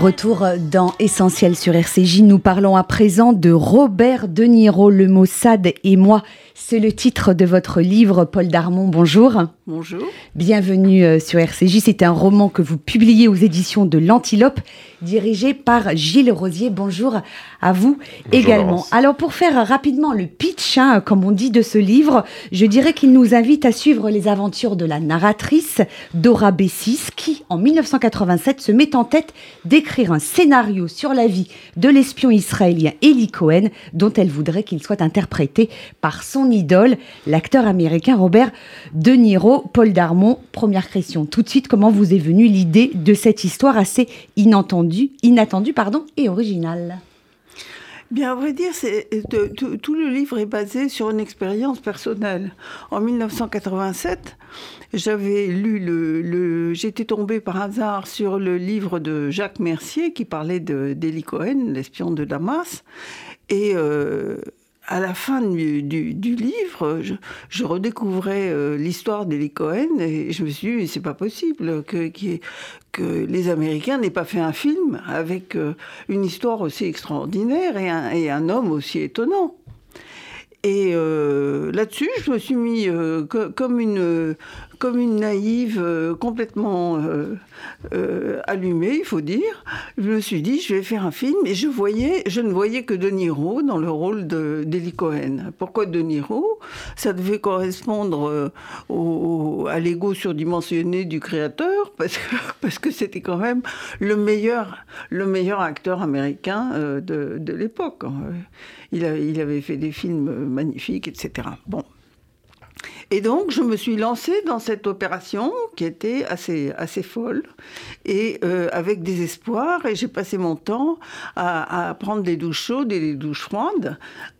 Retour dans Essentiel sur RCJ. Nous parlons à présent de Robert De Niro, Le Mossad et moi. C'est le titre de votre livre, Paul Darmon. Bonjour.
Bonjour.
Bienvenue euh, sur RCJ. C'est un roman que vous publiez aux éditions de l'Antilope, dirigé par Gilles Rosier. Bonjour à vous également.
Laurence.
Alors, pour faire rapidement le pitch, hein, comme on dit, de ce livre, je dirais qu'il nous invite à suivre les aventures de la narratrice Dora Bessis, qui, en 1987, se met en tête d'écrire un scénario sur la vie de l'espion israélien Eli Cohen, dont elle voudrait qu'il soit interprété par son idole, l'acteur américain Robert De Niro. Paul Darmon, première question tout de suite, comment vous est venue l'idée de cette histoire assez inattendue, inattendue pardon, et originale
Bien, à vrai dire, tout, tout le livre est basé sur une expérience personnelle. En 1987, j'avais lu le, j'étais tombée par hasard sur le livre de Jacques Mercier qui parlait de d'Eli Cohen, l'espion de Damas, et euh, à la fin du, livre, je, redécouvrais euh, l'histoire d'Eli Cohen et je me suis dit, c'est pas possible que, les Américains n'aient pas fait un film avec euh, une histoire aussi extraordinaire et un, homme aussi étonnant. Et euh, là-dessus, je me suis mis euh, co- comme, une, comme une naïve, euh, complètement euh, euh, allumée, il faut dire. Je me suis dit, je vais faire un film, et je, voyais, je ne voyais que De Niro dans le rôle de- d'Eli Cohen. Pourquoi De Niro? Ça devait correspondre au- à l'ego surdimensionné du créateur, parce que parce que c'était quand même le meilleur, le meilleur acteur américain de, de l'époque. hein. Il, il avait fait des films magnifiques, etc. Bon. Et donc, je me suis lancée dans cette opération qui était assez, assez folle et euh, avec des espoirs. Et j'ai passé mon temps à, à prendre des douches chaudes et des douches froides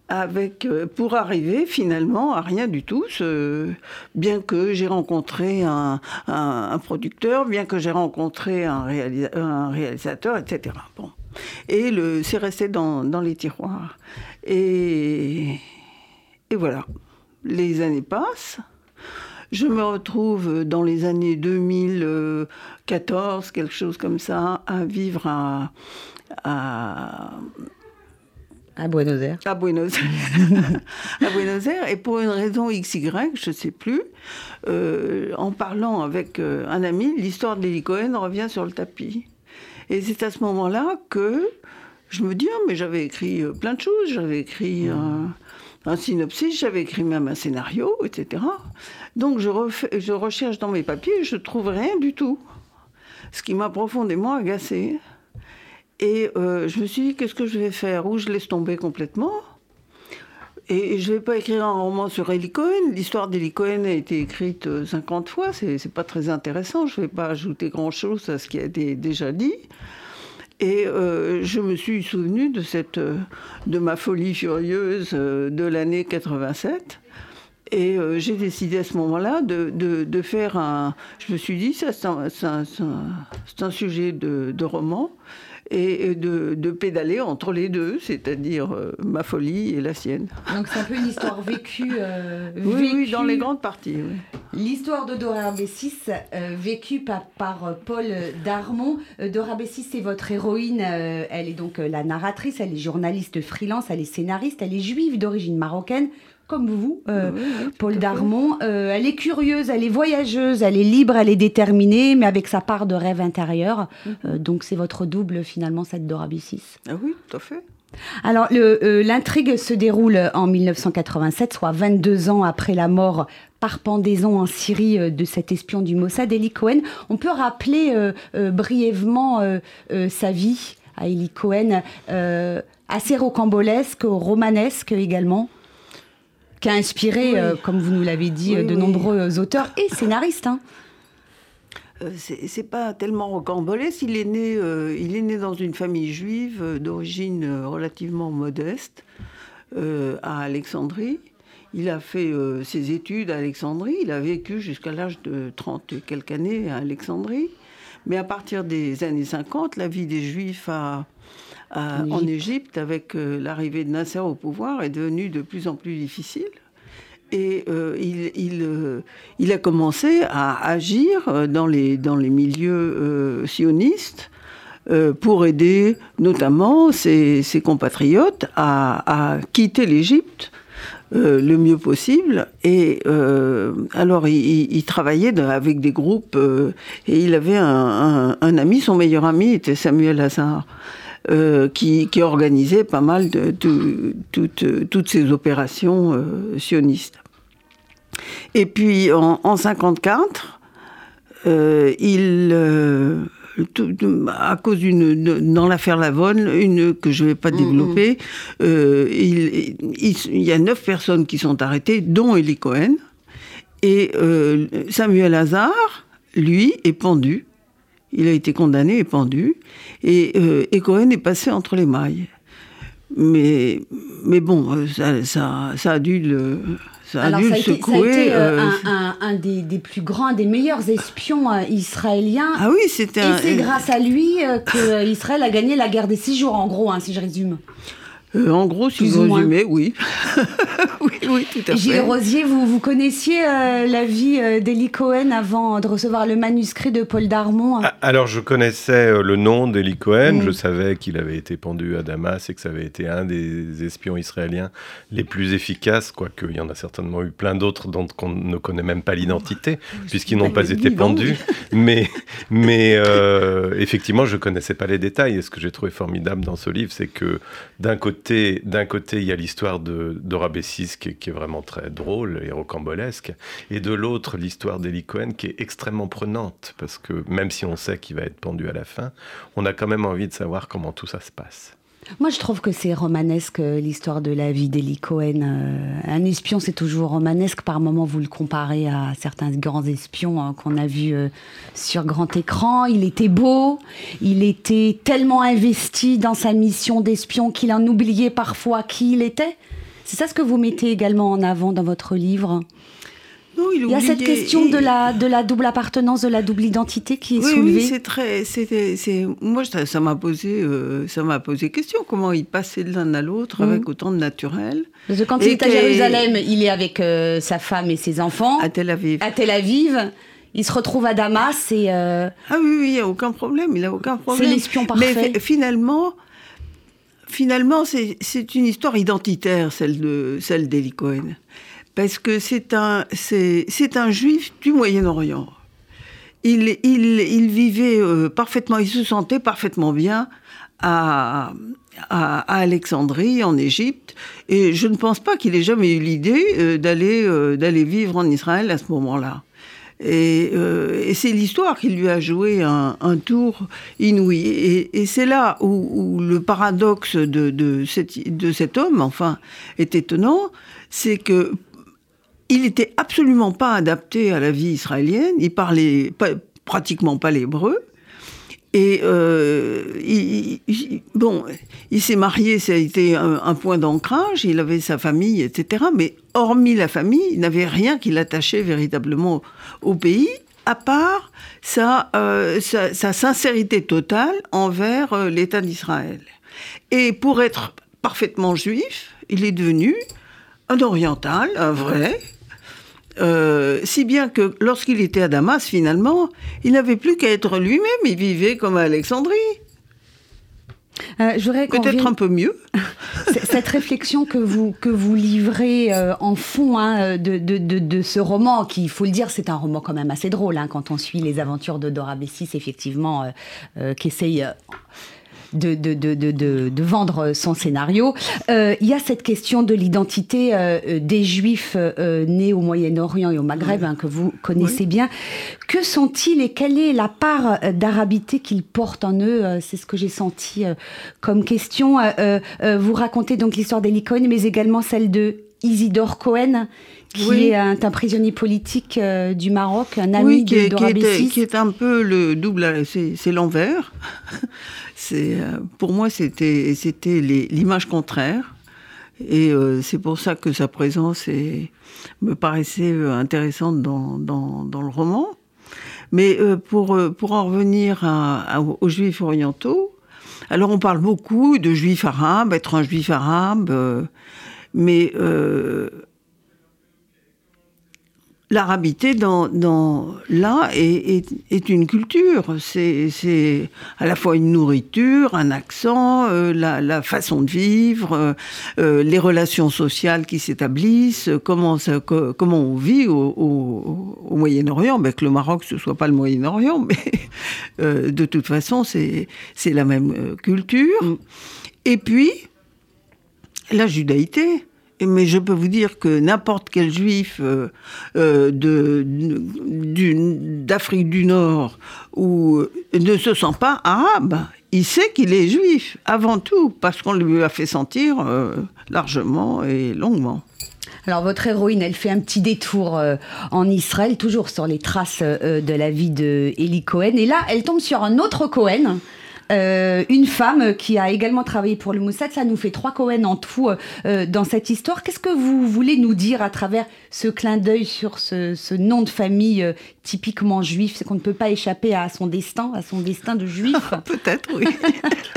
avec, euh, pour arriver finalement à rien du tout. bien que j'ai rencontré un, un- producteur, bien que j'ai rencontré un, réalisa- un réalisateur, etc. Bon. Et c'est resté dans, dans les tiroirs. Et, et voilà. Les années passent. Je me retrouve dans les années 2014, quelque chose comme ça, à vivre à, à,
À Buenos Aires.
à Buenos Aires. à Buenos Aires. Et pour une raison XY, je ne sais plus, euh, en parlant avec euh, un ami, l'histoire d'Eli Cohen revient sur le tapis. Et c'est à ce moment-là que je me dis, Ah, mais j'avais écrit euh, plein de choses. J'avais écrit un, un synopsis, j'avais écrit même un scénario, etc. Donc je, je recherche dans mes papiers je trouve rien du tout. Ce qui m'a profondément agacée. Et euh, je me suis dit, qu'est-ce que je vais faire? Ou je laisse tomber complètement et je ne vais pas écrire un roman sur Eli Cohen. L'histoire d'Eli Cohen a été écrite euh, 50 fois. C'est c'est pas très intéressant. Je ne vais pas ajouter grand-chose à ce qui a été déjà dit. Et euh, je me suis souvenu de, cette, euh, de ma folie furieuse euh, de l'année 87. Et j'ai décidé à ce moment-là de, de- faire un... Je me suis dit, ça c'est un, un sujet de, de roman, et de, de pédaler entre les deux, c'est-à-dire euh, ma folie et la sienne.
Donc c'est un peu une histoire vécue. euh,
Oui, oui,
vécue-
dans les grandes parties. oui.
L'histoire de Dora Bessis, euh, vécue par, par, euh, Paul Darmon. Dora Bessis, c'est votre héroïne. elle est donc la narratrice, elle est journaliste freelance, elle est scénariste, elle est juive d'origine marocaine, comme vous, euh,
Oui, oui, tout
Paul. Darmon. Euh, elle est curieuse, elle est voyageuse, elle est libre, elle est déterminée, mais avec sa part de rêve intérieur.
Mhm.
Euh, donc c'est votre double finalement, cette Dora Bessis.
Ah oui, tout à fait.
Alors, l'intrigue se déroule en 1987, soit 22 ans après la mort par pendaison en Syrie de cet espion du Mossad, Eli Cohen. On peut rappeler brièvement sa vie à Eli Cohen, assez rocambolesque, romanesque également, qui a inspiré,
Oui.
euh, comme vous nous l'avez dit,
Oui,
euh, de
oui.
nombreux auteurs et scénaristes. hein.
Euh, c'est pas tellement rocambolesque. Il est né, euh, il est né dans une famille juive euh, d'origine euh, relativement modeste euh, à Alexandrie. Il a fait euh, ses études à Alexandrie. Il a vécu jusqu'à l'âge de 30 et quelques années à Alexandrie. Mais à partir des années 50, la vie des Juifs à- à-
En
Égypte, avec euh, l'arrivée de Nasser au pouvoir, est devenue de plus en plus difficile. Et euh, il, il, euh, il a commencé à agir euh, dans les, dans les milieux euh, sionistes euh, pour aider notamment ses, ses compatriotes à, à quitter l'Égypte euh, le mieux possible. Et euh, alors, il, il- il travaillait avec des groupes euh, et il avait un, un- un ami, son meilleur ami était Samuel Hazard. Euh, qui, qui organisait pas mal de, de- toutes- toutes ces opérations euh, sionistes. Et puis en, en 54, euh, il, tout- à cause d'une, dans l'affaire Lavonne, une que je ne vais pas développer, il, il- il y a neuf personnes qui sont arrêtées, dont Eli Cohen. Et Samuel Hazard, lui, est pendu. Il a été condamné et pendu. Et, euh, et Cohen est passé entre les mailles. Mais, mais bon, euh, ça, ça, ça a dû le, ça a
Alors,
dû
ça a
le
été, ça a
secouer.
été, euh,
euh,
un, un- un des, des plus grands, des meilleurs espions euh, israéliens.
Ah oui, c'était
Et
un.
c'est grâce à lui que Israël a gagné la guerre des six jours, en gros, hein, si je résume.
Euh, en gros, si
Plus
vous
ou moins.
résumez, oui. oui, oui, tout à
Gilles
fait.
Rosier, vous, vous connaissiez euh, la vie euh, d'Eli Cohen avant de recevoir le manuscrit de Paul Darmon?
Ah, Alors, je connaissais euh, le nom d'Eli Cohen. Je savais qu'il avait été pendu à Damas et que ça avait été un des espions israéliens les plus efficaces, quoique il y en a certainement eu plein d'autres dont on ne connaît même pas l'identité, puisqu'ils n'ont pas été
vivant,
pendus. Mais, mais euh, effectivement, je connaissais pas les détails. Et ce que j'ai trouvé formidable dans ce livre, c'est que d'un côté, d'un côté, il y a l'histoire de Dora qui, qui est vraiment très drôle et rocambolesque, et de l'autre, l'histoire d'Eli Cohen qui est extrêmement prenante, parce que même si on sait qu'il va être pendu à la fin, on a quand même envie de savoir comment tout ça se passe.
Moi, je trouve que c'est romanesque euh, l'histoire de la vie d'Eli Cohen. Euh, un espion, c'est toujours romanesque. Par moments, vous le comparez à certains grands espions hein, qu'on a vus euh, sur grand écran. Il était beau, il était tellement investi dans sa mission d'espion qu'il en oubliait parfois qui il était. C'est ça ce que vous mettez également en avant dans votre livre?
Non,
Il y a cette question de la, de la double appartenance, de la double identité qui est
Oui,
soulevée.
oui, c'est très, c'était, c'est, moi ça, m'a posé, euh, ça m'a posé question. Comment il passait de l'un à l'autre
Mhm.
avec autant de naturel
Parce que quand
Et
il est à Jérusalem, il est avec euh, sa femme et ses enfants.
à Tel Aviv.
à Tel Aviv. Il se retrouve à Damas et euh,
Ah oui, oui, il n'y a aucun problème, il a aucun problème.
c'est l'espion
Mais
parfait.
fi- finalement, finalement, c'est, c'est une histoire identitaire, celle de celle d'Eli Cohen, parce que c'est un, c'est, un juif du Moyen-Orient. Il, il, il vivait euh, parfaitement, il se sentait parfaitement bien à, à, Alexandrie, en Égypte, et je ne pense pas qu'il ait jamais eu l'idée euh, d'aller, euh, d'aller vivre en Israël à ce moment-là. Et, c'est l'histoire qui lui a joué un, un tour inouï. Et, c'est là où, où le paradoxe de, de, cette- de cet homme, enfin, est étonnant, c'est que il était absolument pas adapté à la vie israélienne. Il parlait pratiquement pas l'hébreu. Et euh, il, bon, il s'est marié, ça a été un, point d'ancrage. Il avait sa famille, etc. Mais hormis la famille, il n'avait rien qui l'attachait véritablement au pays, à part sa, euh, sincérité totale envers euh, l'État d'Israël. Et pour être parfaitement juif, il est devenu un oriental, un vrai. Euh, si bien que lorsqu'il était à Damas, finalement, il n'avait plus qu'à être lui-même, il vivait comme à Alexandrie.
euh,
Peut-être un peu mieux.
cette réflexion que vous, que vous livrez euh, en fond hein, de, de, de, de ce roman, qui, il faut le dire, c'est un roman quand même assez drôle, hein, quand on suit les aventures de Dora Bessis, effectivement, euh, de, de, de, de, de, de vendre son scénario. Euh, Il y a cette question de l'identité euh, des Juifs euh, nés au Moyen-Orient et au Maghreb, hein, que vous connaissez bien. Que sont-ils et quelle est la part d'arabité qu'ils portent en eux C'est ce que j'ai senti comme question. Vous racontez donc l'histoire d'Eli Cohen, mais également celle de Isidore Cohen, qui
Oui.
est un, un prisonnier politique euh, du Maroc, un ami
oui, qui
de
est, qui, est,
Bessis.
qui est un peu le double, c'est l'envers. Euh, pour moi c'était l'image contraire, et euh, c'est pour ça que sa présence me paraissait euh, intéressante dans, le roman. Mais pour en revenir aux juifs orientaux, alors on parle beaucoup de juifs arabes, être un juif arabe, mais l'arabité dans, dans là est, est, est une culture. C'est, à la fois une nourriture, un accent, euh, la, la façon de vivre, euh, euh, les relations sociales qui s'établissent, comment, ça, co- comment on vit au, au- au Moyen-Orient. Ben, que le Maroc ce soit pas le Moyen-Orient, mais euh, de toute façon c'est, la même culture. Et puis la judaïté. Mais je peux vous dire que n'importe quel juif euh, euh, d'Afrique du Nord ou euh, ne se sent pas arabe, il sait qu'il est juif avant tout parce qu'on lui a fait sentir largement et longuement.
Alors votre héroïne, elle fait un petit détour en Israël, toujours sur les traces de la vie de Eli Cohen. Et là, elle tombe sur un autre Cohen, euh, une femme qui a également travaillé pour le Mossad. Ça nous fait trois Cohen en tout euh, dans cette histoire. Qu'est-ce que vous voulez nous dire à travers ce clin d'œil sur ce, ce nom de famille euh, typiquement juif? C'est qu'on ne peut pas échapper à son destin, à son destin de juif.
Peut-être, oui.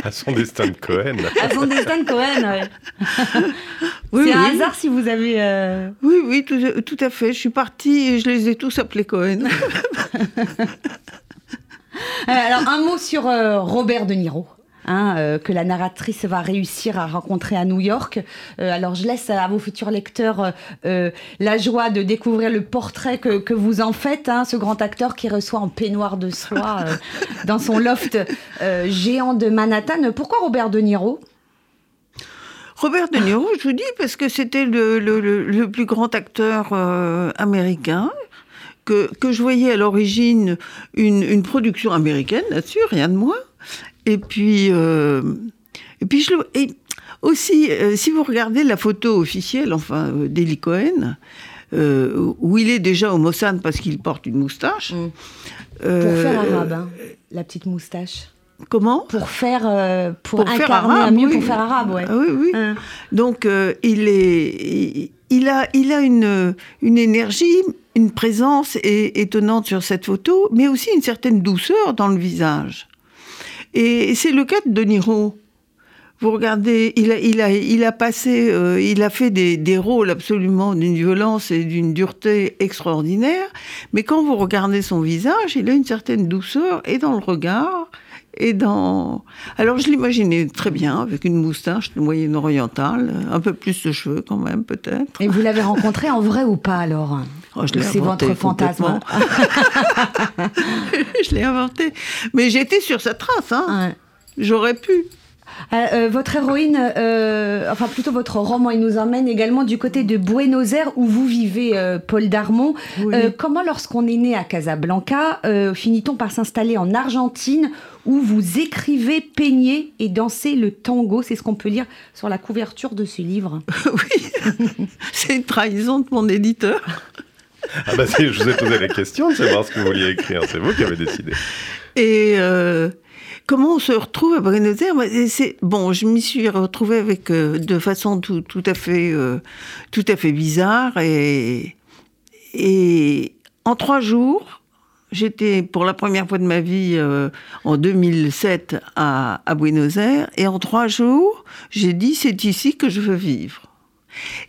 À son destin de Cohen.
à son destin de Cohen, ouais.
Oui,
C'est un hasard si vous avez... euh,
Oui, oui, tout, tout à fait. Je suis partie et je les ai tous appelés Cohen.
Euh, alors, un mot sur euh, Robert De Niro. hein, euh, que la narratrice va réussir à rencontrer à New York. Alors je laisse à vos futurs lecteurs la joie de découvrir le portrait que, vous en faites, hein, ce grand acteur qui reçoit en peignoir de soie dans son loft géant de Manhattan. Pourquoi Robert De Niro?
Robert De Niro, je vous dis, parce que c'était le, plus grand acteur américain. Que, que je voyais à l'origine une, une production américaine là-dessus, rien de moins. Et puis, euh, et puis je le, et aussi, euh, si vous regardez la photo officielle, enfin, euh, d'Eli Cohen, euh, où il est déjà au Mossad parce qu'il porte une moustache.
Mm. Pour faire arabe, hein, la petite moustache.
Comment?
Pour faire, euh, pour,
Pour faire
incarner
arabe,
un mieux
oui.
pour faire arabe, ouais.
Ah oui, oui.
Hein.
Donc, euh, il, est, il, il a, il a une, une énergie, une présence étonnante sur cette photo, mais aussi une certaine douceur dans le visage. Et c'est le cas de De Niro. Vous regardez, il a passé, euh, il a fait des, des rôles absolument d'une violence et d'une dureté extraordinaire, mais quand vous regardez son visage, il a une certaine douceur et dans le regard et dans. Alors je l'imaginais très bien avec une moustache moyenne-orientale, un peu plus de cheveux quand même peut-être.
Et vous l'avez rencontré en vrai ou pas alors?
Oh,
C'est votre fantasme.
je l'ai inventé, mais j'étais sur sa trace, hein.
Ouais.
J'aurais pu.
Euh, euh, votre héroïne, euh, enfin plutôt votre roman, il nous emmène également du côté de Buenos Aires où vous vivez, euh, Paul Darmon.
Oui.
Euh, comment, lorsqu'on est né à Casablanca, euh, finit-on par s'installer en Argentine où vous écrivez, peignez et dansez le tango? C'est ce qu'on peut lire sur la couverture de ce livre.
oui, c'est une trahison de mon éditeur.
Ah bah si, je vous ai posé la question de savoir ce que vous vouliez écrire. C'est vous qui avez décidé.
Et euh, comment on se retrouve à Buenos Aires? Bon, je m'y suis retrouvée avec, euh, de façon tout, tout à fait, euh, tout à fait bizarre. Et, et en trois jours, j'étais pour la première fois de ma vie euh, en 2007 à, à Buenos Aires. Et en trois jours, j'ai dit c'est ici que je veux vivre.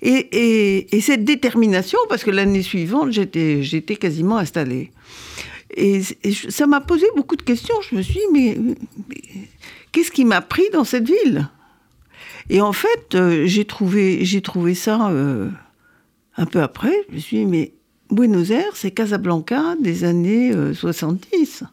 Et, et- et cette détermination, parce que l'année suivante, j'étais j'étais quasiment installée. Et, ça m'a posé beaucoup de questions. Je me suis dit, mais, qu'est-ce qui m'a pris dans cette ville? Et en fait, euh, j'ai trouvé, trouvé ça euh, un peu après. Je me suis dit, mais Buenos Aires, c'est Casablanca des années euh, 70.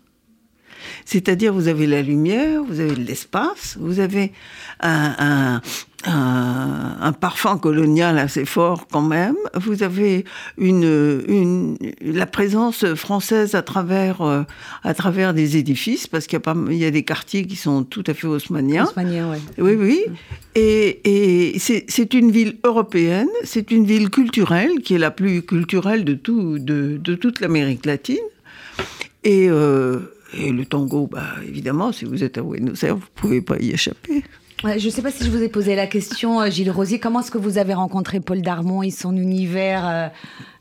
C'est-à-dire, vous avez la lumière, vous avez l'espace, vous avez un, un- un- un parfum colonial assez fort quand même, vous avez une, une- la présence française à travers, euh, à travers des édifices, parce qu'il y, a pas- il y a des quartiers qui sont tout à fait haussmanniens.
Haussmannien, ouais.
Oui, oui. Et, et c'est c'est une ville européenne, c'est une ville culturelle, qui est la plus culturelle de, tout, de, de toute l'Amérique latine. Et, euh, et le tango, bah, évidemment, si vous êtes à Buenos Aires, vous ne pouvez pas y échapper.
Je ne sais pas si je vous ai posé la question, euh, Gilles Rosier. Comment est-ce que vous avez rencontré Paul Darmon et son univers euh,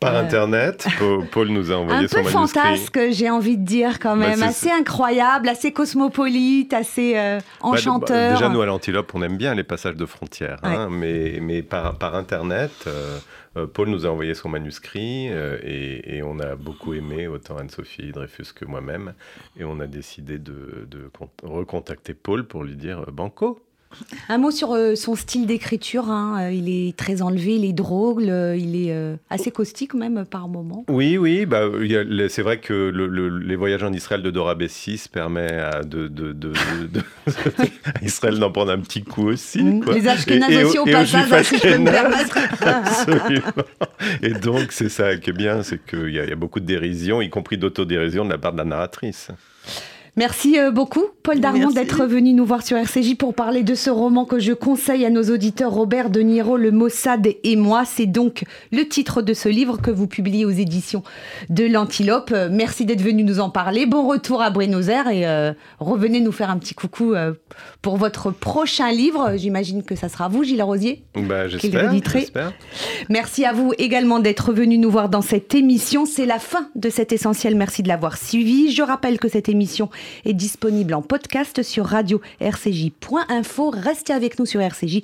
Par
Euh,
Internet, Paul, nous a envoyé
un
son
peu
manuscrit.
fantasque, j'ai envie de dire quand
Bah,
même, assez incroyable, assez cosmopolite, assez euh,
Bah,
enchanteur.
bah, déjà, nous, à l'Antilope, on aime bien les passages de frontières. hein, mais mais par, par Internet, Paul nous a envoyé son manuscrit et, et on a beaucoup aimé, autant Anne-Sophie Dreyfus que moi-même. Et on a décidé de, de con- recontacter Paul pour lui dire Banco.
Un mot sur euh, son style d'écriture. hein, euh, il est très enlevé, il est drôle, euh, il est euh, assez caustique même par moments.
Oui, oui, bah, c'est vrai que le- le- les voyages en Israël de Dora Bessis permet à, de, de, de- de- de- à Israël d'en prendre un petit coup aussi.
Mm.
quoi.
Les
et
aussi au passage, hein, si je peux me
ashkénazes.
permettre.
Absolument. Et donc, c'est ça qui est bien, c'est qu'il y a beaucoup de dérision, y compris d'autodérision de la part de la narratrice.
Merci euh, beaucoup, Paul Darmon, d'être venu nous voir sur RCJ pour parler de ce roman que je conseille à nos auditeurs, Robert De Niro, Le Mossad et moi. C'est donc le titre de ce livre que vous publiez aux éditions de l'Antilope. Euh, Merci d'être venu nous en parler. Bon retour à Buenos Aires et euh, revenez nous faire un petit coucou euh, pour votre prochain livre. J'imagine que ça sera vous, Gilles Rosier.
Bah, j'espère.
Merci à vous également d'être venu nous voir dans cette émission. C'est la fin de cet essentiel. Merci de l'avoir suivi. Je rappelle que cette émission est disponible en podcast sur radio-rcj.info. Restez avec nous sur RCJ.